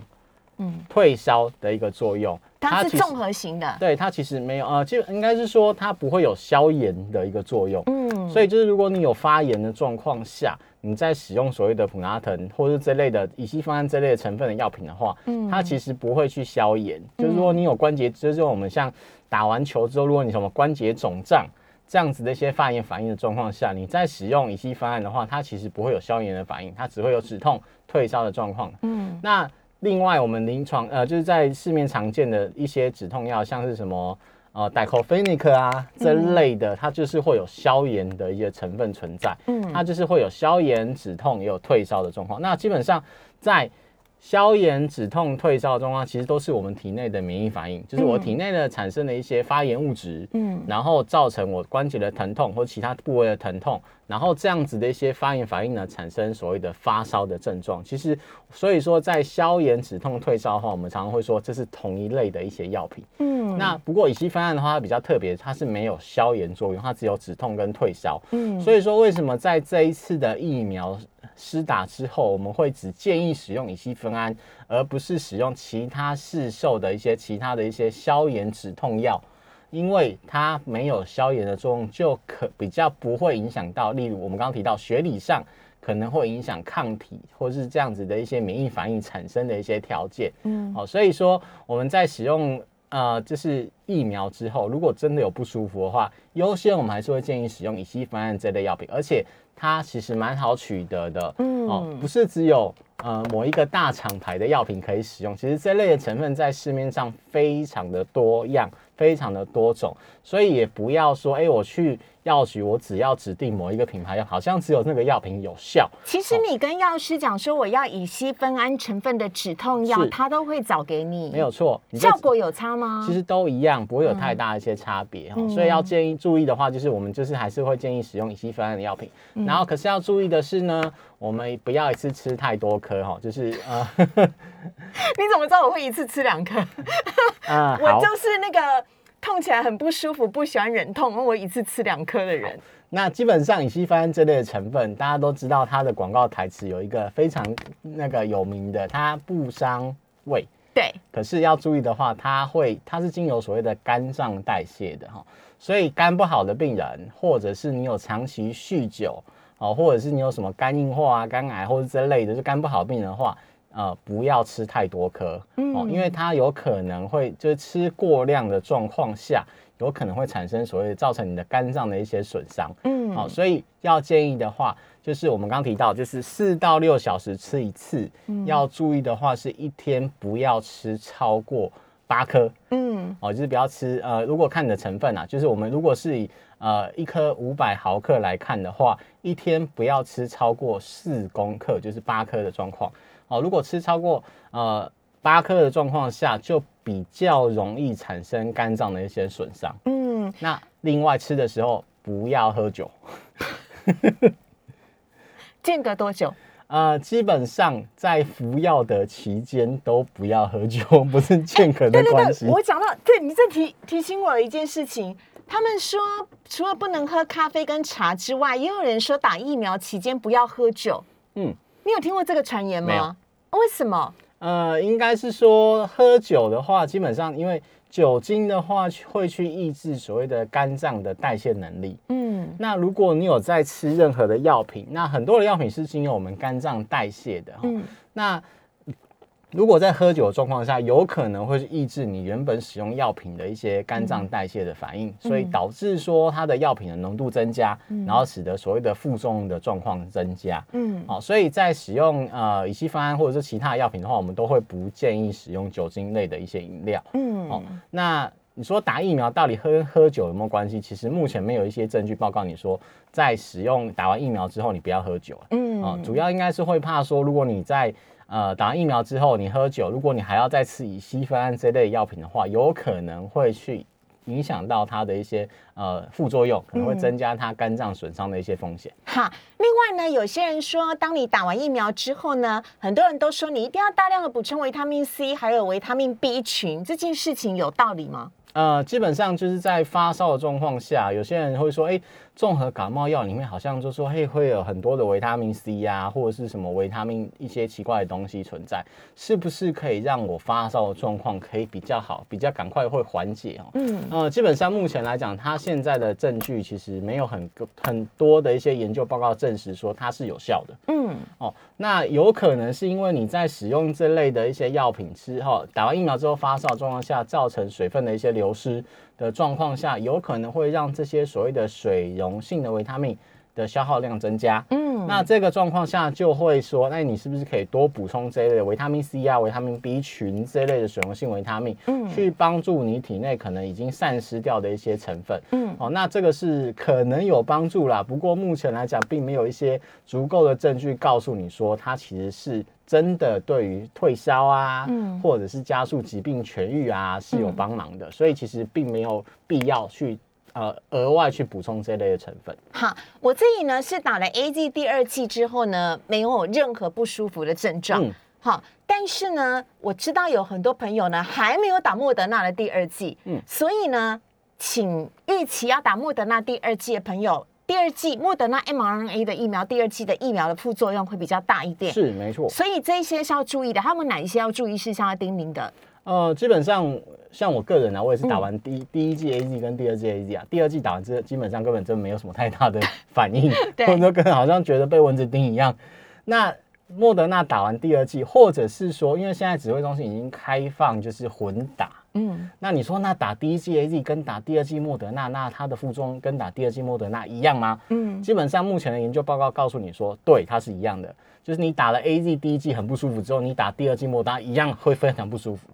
嗯退烧的一个作用。它是综合型的，对它其实没有呃，就应该是说它不会有消炎的一个作用。嗯，所以就是如果你有发炎的状况下，你在使用所谓的普拿疼或是这类的乙烯酚胺这类的成分的药品的话，嗯，它其实不会去消炎。就是说你有关节，就是我们像打完球之后，如果你什么关节肿胀。这样子的一些发炎反应的状况下，你在使用乙烯方案的话，它其实不会有消炎的反应，它只会有止痛退烧的状况。嗯，那另外我们临床呃就是在市面常见的一些止痛药，像是什么呃 diclofenac 啊这类的，它就是会有消炎的一些成分存在。嗯，它就是会有消炎止痛也有退烧的状况。那基本上在消炎、止痛、退烧的状况，其实都是我们体内的免疫反应，就是我体内呢产生的一些发炎物质，嗯，然后造成我关节的疼痛或其他部位的疼痛，然后这样子的一些发炎反应呢，产生所谓的发烧的症状。其实，所以说在消炎、止痛、退烧的话，我们常常会说这是同一类的一些药品。嗯，那不过乙烯酚胺的话，它比较特别，它是没有消炎作用，它只有止痛跟退烧。嗯，所以说为什么在这一次的疫苗？施打之后，我们会只建议使用乙烯酚胺，而不是使用其他市售的一些其他的一些消炎止痛药，因为它没有消炎的作用，就可比较不会影响到，例如我们刚刚提到学理上可能会影响抗体或是这样子的一些免疫反应产生的一些条件。嗯，好，所以说我们在使用呃就是疫苗之后，如果真的有不舒服的话，优先我们还是会建议使用乙烯酚胺这类药品，而且。它其实蛮好取得的，嗯，哦，不是只有呃某一个大厂牌的药品可以使用，其实这类的成分在市面上非常的多样。非常的多种，所以也不要说，哎，我去药局，我只要指定某一个品牌药，好像只有那个药品有效。其实你跟药师讲说，我要乙烯酚胺成分的止痛药，他都会找给你，没有错。效果有差吗？其实都一样，不会有太大的一些差别。所以要建议注意的话，就是我们就是还是会建议使用乙烯酚胺的药品。然后，可是要注意的是呢，我们不要一次吃太多颗哈，就是呃，<laughs> 你怎么知道我会一次吃两颗？<laughs> 啊，我就是那个。痛起来很不舒服，不喜欢忍痛，我一次吃两颗的人。那基本上乙烯酚胺这类的成分，大家都知道它的广告台词有一个非常那个有名的，它不伤胃。对。可是要注意的话，它会它是经由所谓的肝脏代谢的哈，所以肝不好的病人，或者是你有长期酗酒哦，或者是你有什么肝硬化啊、肝癌或者这类的，就肝不好病人的话。呃，不要吃太多颗哦，因为它有可能会就是吃过量的状况下，有可能会产生所谓造成你的肝脏的一些损伤。嗯，好，所以要建议的话，就是我们刚提到，就是四到六小时吃一次。嗯，要注意的话，是一天不要吃超过八颗。嗯，哦，就是不要吃呃，如果看你的成分啊，就是我们如果是以呃一颗五百毫克来看的话，一天不要吃超过四公克，就是八颗的状况。哦，如果吃超过呃八颗的状况下，就比较容易产生肝脏的一些损伤。嗯，那另外吃的时候不要喝酒。<laughs> 间隔多久？呃，基本上在服药的期间都不要喝酒，<laughs> 不是间隔的关系。我讲到，对你这提提醒我了一件事情，他们说除了不能喝咖啡跟茶之外，也有人说打疫苗期间不要喝酒。嗯，你有听过这个传言吗？为什么？呃，应该是说喝酒的话，基本上因为酒精的话会去抑制所谓的肝脏的代谢能力。嗯，那如果你有在吃任何的药品，那很多的药品是经由我们肝脏代谢的。嗯，那。如果在喝酒的状况下，有可能会抑制你原本使用药品的一些肝脏代谢的反应，所以导致说它的药品的浓度增加，然后使得所谓的副作用的状况增加。嗯，好，所以在使用呃乙烯酚胺或者是其他药品的话，我们都会不建议使用酒精类的一些饮料。嗯，好，那你说打疫苗到底喝喝酒有没有关系？其实目前没有一些证据报告你说在使用打完疫苗之后你不要喝酒。嗯，啊，主要应该是会怕说如果你在呃，打完疫苗之后，你喝酒，如果你还要再吃乙烯酚胺这类药品的话，有可能会去影响到它的一些呃副作用，可能会增加它肝脏损伤的一些风险。好，另外呢，有些人说，当你打完疫苗之后呢，很多人都说你一定要大量的补充维他命 C，还有维他命 B 群，这件事情有道理吗？呃，基本上就是在发烧的状况下，有些人会说，哎，综合感冒药里面好像就说，嘿，会有很多的维他命 C 呀，或者是什么维他命一些奇怪的东西存在，是不是可以让我发烧的状况可以比较好，比较赶快会缓解哦？嗯，呃，基本上目前来讲，它现在的证据其实没有很很多的一些研究报告证实说它是有效的。嗯，哦，那有可能是因为你在使用这类的一些药品之后，打完疫苗之后发烧状况下，造成水分的一些。流失的状况下，有可能会让这些所谓的水溶性的维他命的消耗量增加。嗯，那这个状况下就会说，那你是不是可以多补充这一类的维他命 C 啊、维他命 B 群这一类的水溶性维他命，嗯，去帮助你体内可能已经散失掉的一些成分。嗯，哦，那这个是可能有帮助啦。不过目前来讲，并没有一些足够的证据告诉你说它其实是。真的对于退烧啊，嗯，或者是加速疾病痊愈啊是有帮忙的，所以其实并没有必要去呃额外去补充这类的成分。好，我自己呢是打了 A G 第二剂之后呢，没有任何不舒服的症状。好，但是呢，我知道有很多朋友呢还没有打莫德纳的第二剂，嗯，所以呢，请预期要打莫德纳第二剂的朋友。第二季莫德纳 mRNA 的疫苗，第二季的疫苗的副作用会比较大一点，是没错。所以这些是要注意的。他们哪一些要注意事项要叮咛的？呃，基本上像我个人呢，我也是打完第第一季 A Z 跟第二季 A Z 啊，第二季打完之后，基本上根本就没有什么太大的反应，或者说跟好像觉得被蚊子叮一样。那莫德纳打完第二季，或者是说，因为现在指挥中心已经开放，就是混打。嗯，那你说那打第一剂 A Z 跟打第二剂莫德纳，那它的副作用跟打第二剂莫德纳一样吗？嗯，基本上目前的研究报告告诉你说，对，它是一样的。就是你打了 A Z 第一剂很不舒服之后，你打第二剂莫德纳一样会非常不舒服。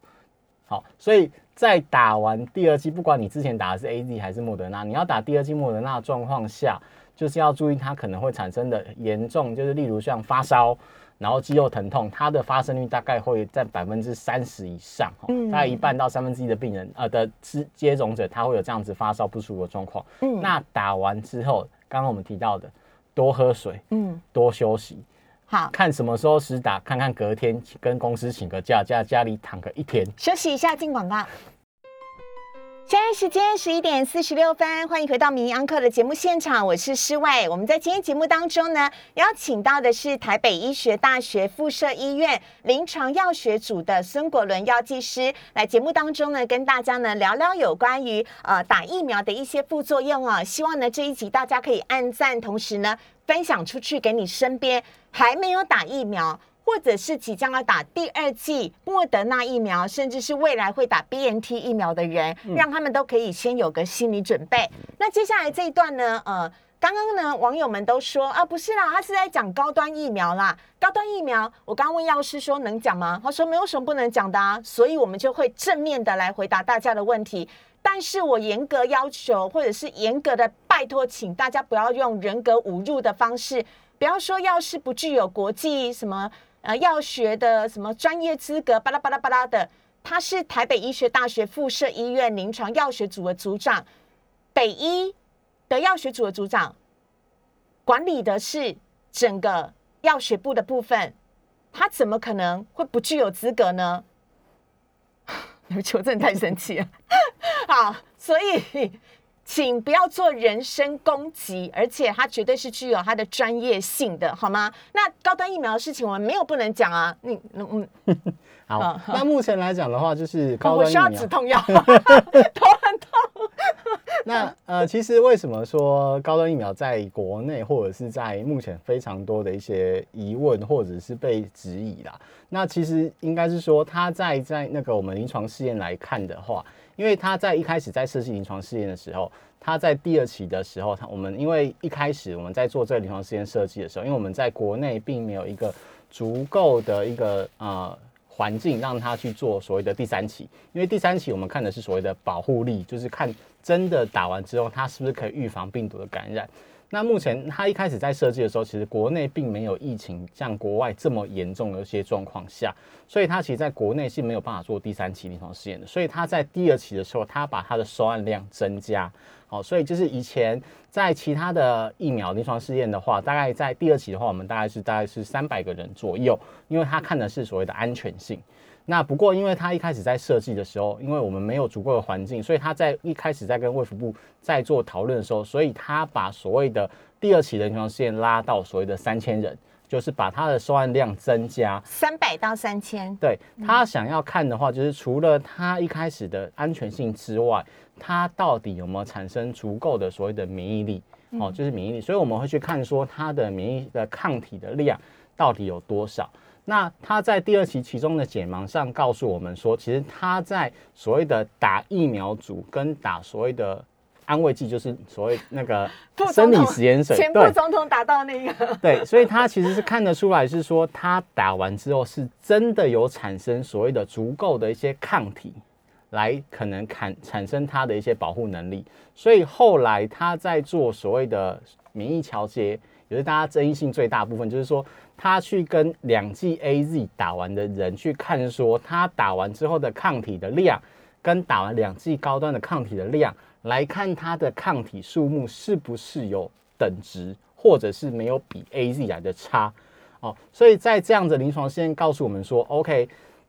好，所以在打完第二剂，不管你之前打的是 A Z 还是莫德纳，你要打第二剂莫德纳的状况下，就是要注意它可能会产生的严重，就是例如像发烧。然后肌肉疼痛，它的发生率大概会在百分之三十以上，嗯，大概一半到三分之一的病人，呃的接接种者，他会有这样子发烧不舒服的状况。嗯，那打完之后，刚刚我们提到的，多喝水，嗯，多休息，好。看什么时候时打，看看隔天跟公司请个假，在家里躺个一天，休息一下，进广告。现在时间十一点四十六分，欢迎回到《民安课》的节目现场，我是施伟。我们在今天节目当中呢，邀请到的是台北医学大学附设医院临床药学组的孙国伦药剂师，来节目当中呢，跟大家呢聊聊有关于呃打疫苗的一些副作用啊。希望呢这一集大家可以按赞，同时呢分享出去给你身边还没有打疫苗。或者是即将要打第二剂莫德纳疫苗，甚至是未来会打 B N T 疫苗的人，让他们都可以先有个心理准备。那接下来这一段呢？呃，刚刚呢，网友们都说啊，不是啦，他是在讲高端疫苗啦。高端疫苗，我刚刚问药师说能讲吗？他说没有什么不能讲的啊。所以我们就会正面的来回答大家的问题。但是我严格要求，或者是严格的拜托，请大家不要用人格侮辱的方式，不要说药师不具有国际什么。呃，药学的什么专业资格，巴拉巴拉巴拉的，他是台北医学大学附设医院临床药学组的组长，北医的药学组的组长，管理的是整个药学部的部分，他怎么可能会不具有资格呢？你们求证太神奇了。<laughs> 好，所以。请不要做人身攻击，而且它绝对是具有它的专业性的，好吗？那高端疫苗的事情我们没有不能讲啊。你嗯嗯，好。那目前来讲的话，就是高端疫苗。我需要止痛药，头很痛。<laughs> 那呃，其实为什么说高端疫苗在国内或者是在目前非常多的一些疑问或者是被质疑啦？那其实应该是说，它在在那个我们临床试验来看的话。因为他在一开始在设计临床试验的时候，他在第二期的时候，他我们因为一开始我们在做这个临床试验设计的时候，因为我们在国内并没有一个足够的一个呃环境让他去做所谓的第三期，因为第三期我们看的是所谓的保护力，就是看真的打完之后，他是不是可以预防病毒的感染。那目前他一开始在设计的时候，其实国内并没有疫情像国外这么严重的一些状况下，所以他其实在国内是没有办法做第三期临床试验的。所以他在第二期的时候，他把他的收案量增加，好，所以就是以前在其他的疫苗临床试验的话，大概在第二期的话，我们大概是大概是三百个人左右，因为他看的是所谓的安全性。那不过，因为他一开始在设计的时候，因为我们没有足够的环境，所以他在一开始在跟卫福部在做讨论的时候，所以他把所谓的第二期的临床试验拉到所谓的三千人，就是把他的收案量增加三百到三千。对他想要看的话，就是除了他一开始的安全性之外，他到底有没有产生足够的所谓的免疫力？哦，就是免疫力。所以我们会去看说他的免疫的抗体的量到底有多少。那他在第二期其中的解盲上告诉我们说，其实他在所谓的打疫苗组跟打所谓的安慰剂，就是所谓那个 <laughs> 生理实验水，前副总统打到那个，对，所以他其实是看得出来，是说他打完之后是真的有产生所谓的足够的一些抗体，来可能产产生他的一些保护能力。所以后来他在做所谓的免疫调节，也是大家争议性最大部分，就是说。他去跟两剂 A Z 打完的人去看，说他打完之后的抗体的量，跟打完两剂高端的抗体的量来看，他的抗体数目是不是有等值，或者是没有比 A Z 来的差。哦，所以在这样的临床试验告诉我们说，OK，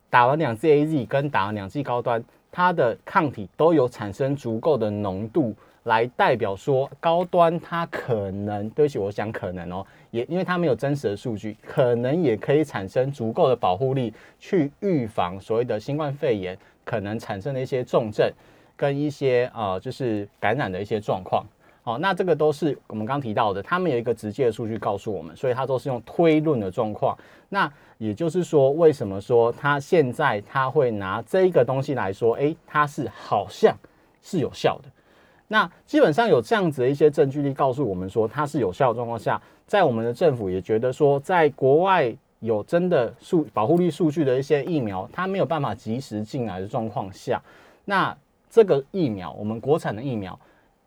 打完两剂 A Z 跟打完两剂高端，它的抗体都有产生足够的浓度，来代表说高端它可能，对不起，我想可能哦，也因为它没有真实的数据，可能也可以产生足够的保护力，去预防所谓的新冠肺炎可能产生的一些重症跟一些呃就是感染的一些状况。好，那这个都是我们刚提到的，他们有一个直接的数据告诉我们，所以它都是用推论的状况。那也就是说，为什么说他现在他会拿这一个东西来说，诶，它是好像是有效的。那基本上有这样子的一些证据力告诉我们说它是有效的状况下，在我们的政府也觉得说，在国外有真的数保护力数据的一些疫苗，它没有办法及时进来的状况下，那这个疫苗，我们国产的疫苗。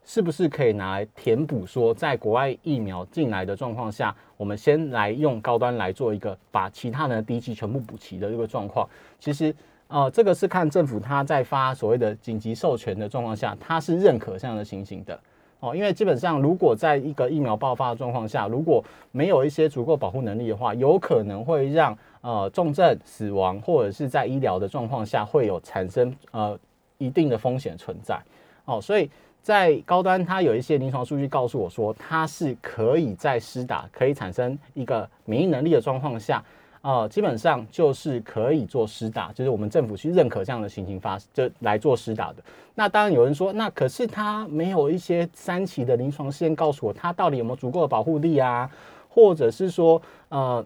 是不是可以拿来填补？说在国外疫苗进来的状况下，我们先来用高端来做一个把其他的低级全部补齐的这个状况。其实，呃，这个是看政府他在发所谓的紧急授权的状况下，他是认可这样的情形的哦。因为基本上，如果在一个疫苗爆发的状况下，如果没有一些足够保护能力的话，有可能会让呃重症、死亡或者是在医疗的状况下会有产生呃一定的风险存在哦，所以。在高端，它有一些临床数据告诉我说，它是可以在施打可以产生一个免疫能力的状况下，呃，基本上就是可以做施打，就是我们政府去认可这样的情形发就来做施打的。那当然有人说，那可是它没有一些三期的临床试验告诉我，它到底有没有足够的保护力啊？或者是说，呃，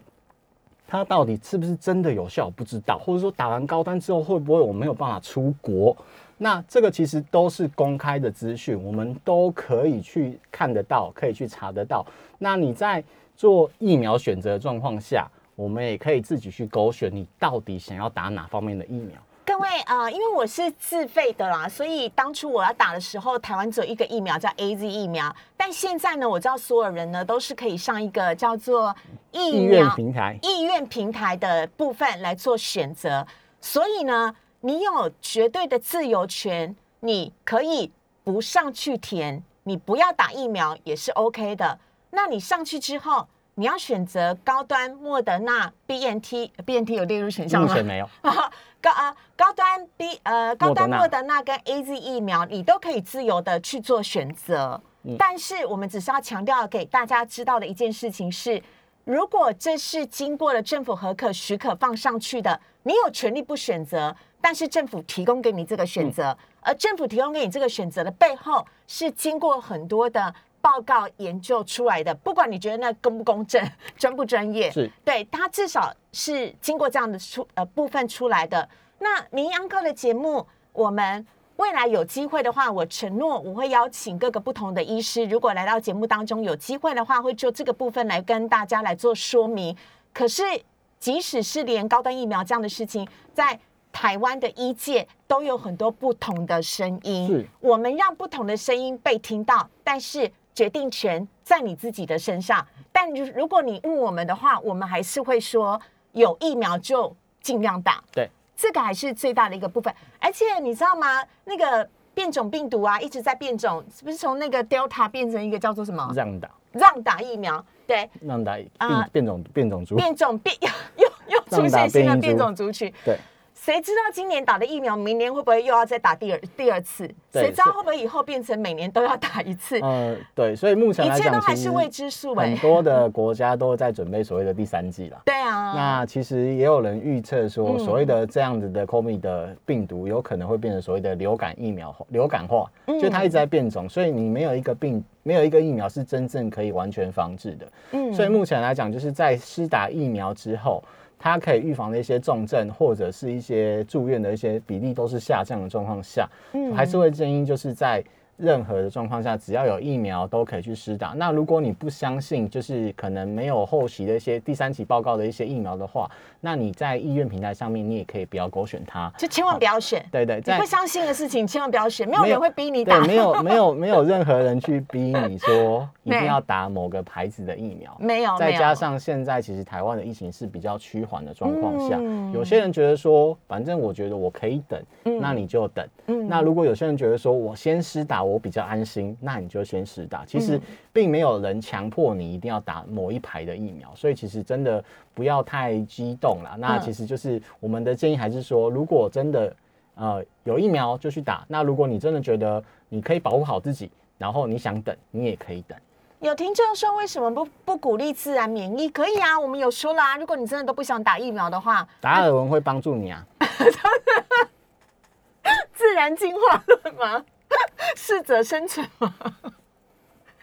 它到底是不是真的有效？不知道，或者说打完高端之后会不会我没有办法出国？那这个其实都是公开的资讯，我们都可以去看得到，可以去查得到。那你在做疫苗选择的状况下，我们也可以自己去勾选，你到底想要打哪方面的疫苗。各位啊，因为我是自费的啦，所以当初我要打的时候，台湾只有一个疫苗叫 A Z 疫苗。但现在呢，我知道所有人呢都是可以上一个叫做疫苗平台、意愿平台的部分来做选择。所以呢。你有绝对的自由权，你可以不上去填，你不要打疫苗也是 OK 的。那你上去之后，你要选择高端莫德纳 BNT，BNT 有列入选项吗？目前没有。<laughs> 高啊，高端 B 呃高端莫德纳跟 AZ 疫苗，你都可以自由的去做选择。但是我们只是要强调给大家知道的一件事情是，如果这是经过了政府核可许可放上去的，你有权利不选择。但是政府提供给你这个选择，而政府提供给你这个选择的背后，是经过很多的报告研究出来的。不管你觉得那公不公正、<laughs> 专不专业，是对他至少是经过这样的出呃部分出来的。那民央科的节目，我们未来有机会的话，我承诺我会邀请各个不同的医师，如果来到节目当中有机会的话，会就这个部分来跟大家来做说明。可是，即使是连高端疫苗这样的事情，在台湾的医界都有很多不同的声音，我们让不同的声音被听到，但是决定权在你自己的身上。但如果你问我们的话，我们还是会说有疫苗就尽量打。对，这个还是最大的一个部分。而且你知道吗？那个变种病毒啊，一直在变种，是不是从那个 Delta 变成一个叫做什么？让打，让打疫苗。对，让打变变种变种族，变种变又又出现新的变种族群。对。谁知道今年打的疫苗，明年会不会又要再打第二第二次？谁知道会不会以后变成每年都要打一次？嗯，对，所以目前来讲，还是未知数。很多的国家都在准备所谓的第三季了。对啊，那其实也有人预测说，所谓的这样子的 COVID 的病毒，有可能会变成所谓的流感疫苗流感化，就它一直在变种，所以你没有一个病，没有一个疫苗是真正可以完全防治的。嗯，所以目前来讲，就是在施打疫苗之后。它可以预防的一些重症或者是一些住院的一些比例都是下降的状况下，还是会建议就是在任何的状况下，只要有疫苗都可以去施打。那如果你不相信，就是可能没有后期的一些第三期报告的一些疫苗的话，那你在医院平台上面，你也可以不要勾选它，就千万不要选。对对，你不相信的事情千万不要选，没有人会逼你打，没有 <laughs> 没有没有任何人去逼你说 <laughs> 一定要打某个牌子的疫苗，没有。再加上现在其实台湾的疫情是比较趋缓的状况下，有些人觉得说，反正我觉得我可以等，那你就等。那如果有些人觉得说我先施打我比较安心，那你就先施打。其实并没有人强迫你一定要打某一排的疫苗，所以其实真的不要太激动了。那其实就是我们的建议还是说，如果真的呃有疫苗就去打。那如果你真的觉得你可以保护好自己，然后你想等，你也可以等。有听众说为什么不不鼓励自然免疫？可以啊，我们有说了啊，如果你真的都不想打疫苗的话，达尔文会帮助你啊。<laughs> 自然进化论吗？<laughs> 适者生存吗？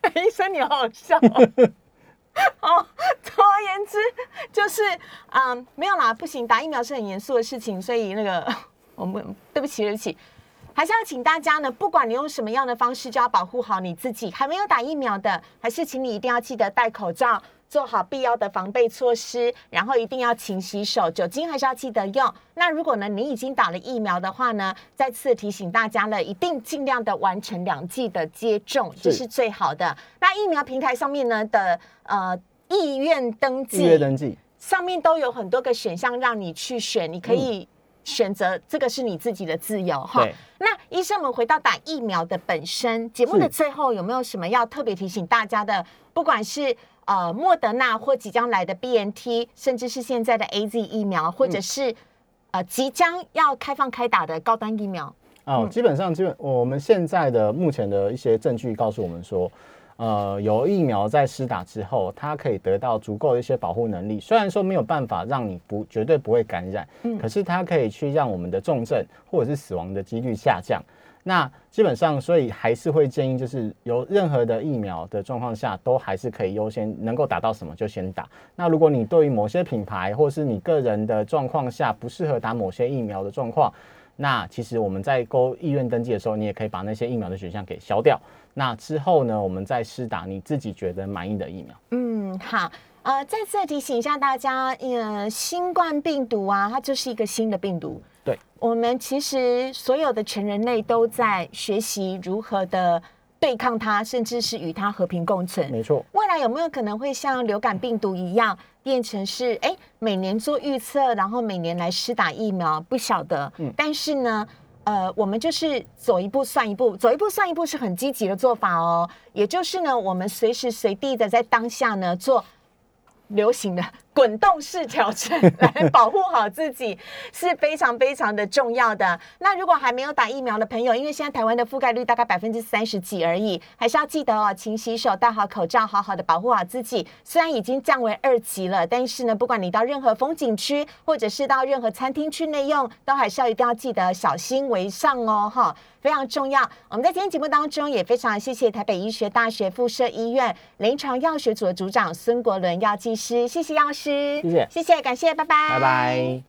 <laughs> 医生你好好笑哦。<laughs> 总而言之，就是嗯，没有啦，不行，打疫苗是很严肃的事情，所以那个我们对不起，对不起，还是要请大家呢，不管你用什么样的方式，就要保护好你自己。还没有打疫苗的，还是请你一定要记得戴口罩。做好必要的防备措施，然后一定要勤洗手，酒精还是要记得用。那如果呢，你已经打了疫苗的话呢，再次提醒大家了，一定尽量的完成两剂的接种，这是最好的。那疫苗平台上面呢的呃意愿登记，上面都有很多个选项让你去选，你可以选择，这个是你自己的自由哈。那医生，我们回到打疫苗的本身，节目的最后有没有什么要特别提醒大家的？不管是呃，莫德纳或即将来的 B N T，甚至是现在的 A Z 疫苗，或者是呃即将要开放开打的高端疫苗。哦，基本上基本我们现在的目前的一些证据告诉我们说，呃，有疫苗在施打之后，它可以得到足够的一些保护能力。虽然说没有办法让你不绝对不会感染，嗯，可是它可以去让我们的重症或者是死亡的几率下降。那基本上，所以还是会建议，就是有任何的疫苗的状况下，都还是可以优先能够打到什么就先打。那如果你对于某些品牌或是你个人的状况下不适合打某些疫苗的状况，那其实我们在勾意愿登记的时候，你也可以把那些疫苗的选项给消掉。那之后呢，我们再试打你自己觉得满意的疫苗。嗯，好，呃，再次提醒一下大家，呃，新冠病毒啊，它就是一个新的病毒。对，我们其实所有的全人类都在学习如何的对抗它，甚至是与它和平共存。没错，未来有没有可能会像流感病毒一样，变成是哎每年做预测，然后每年来施打疫苗？不晓得。嗯，但是呢，呃，我们就是走一步算一步，走一步算一步是很积极的做法哦。也就是呢，我们随时随地的在当下呢做。流行的滚动式调整来保护好自己是非常非常的重要的。那如果还没有打疫苗的朋友，因为现在台湾的覆盖率大概百分之三十几而已，还是要记得哦，勤洗手、戴好口罩，好好的保护好自己。虽然已经降为二级了，但是呢，不管你到任何风景区，或者是到任何餐厅去内用，都还是要一定要记得小心为上哦，哈。非常重要。我们在今天节目当中也非常谢谢台北医学大学附设医院临床药学组的组长孙国伦药剂师，谢谢药师师，谢谢，谢谢，感谢，拜拜，拜拜。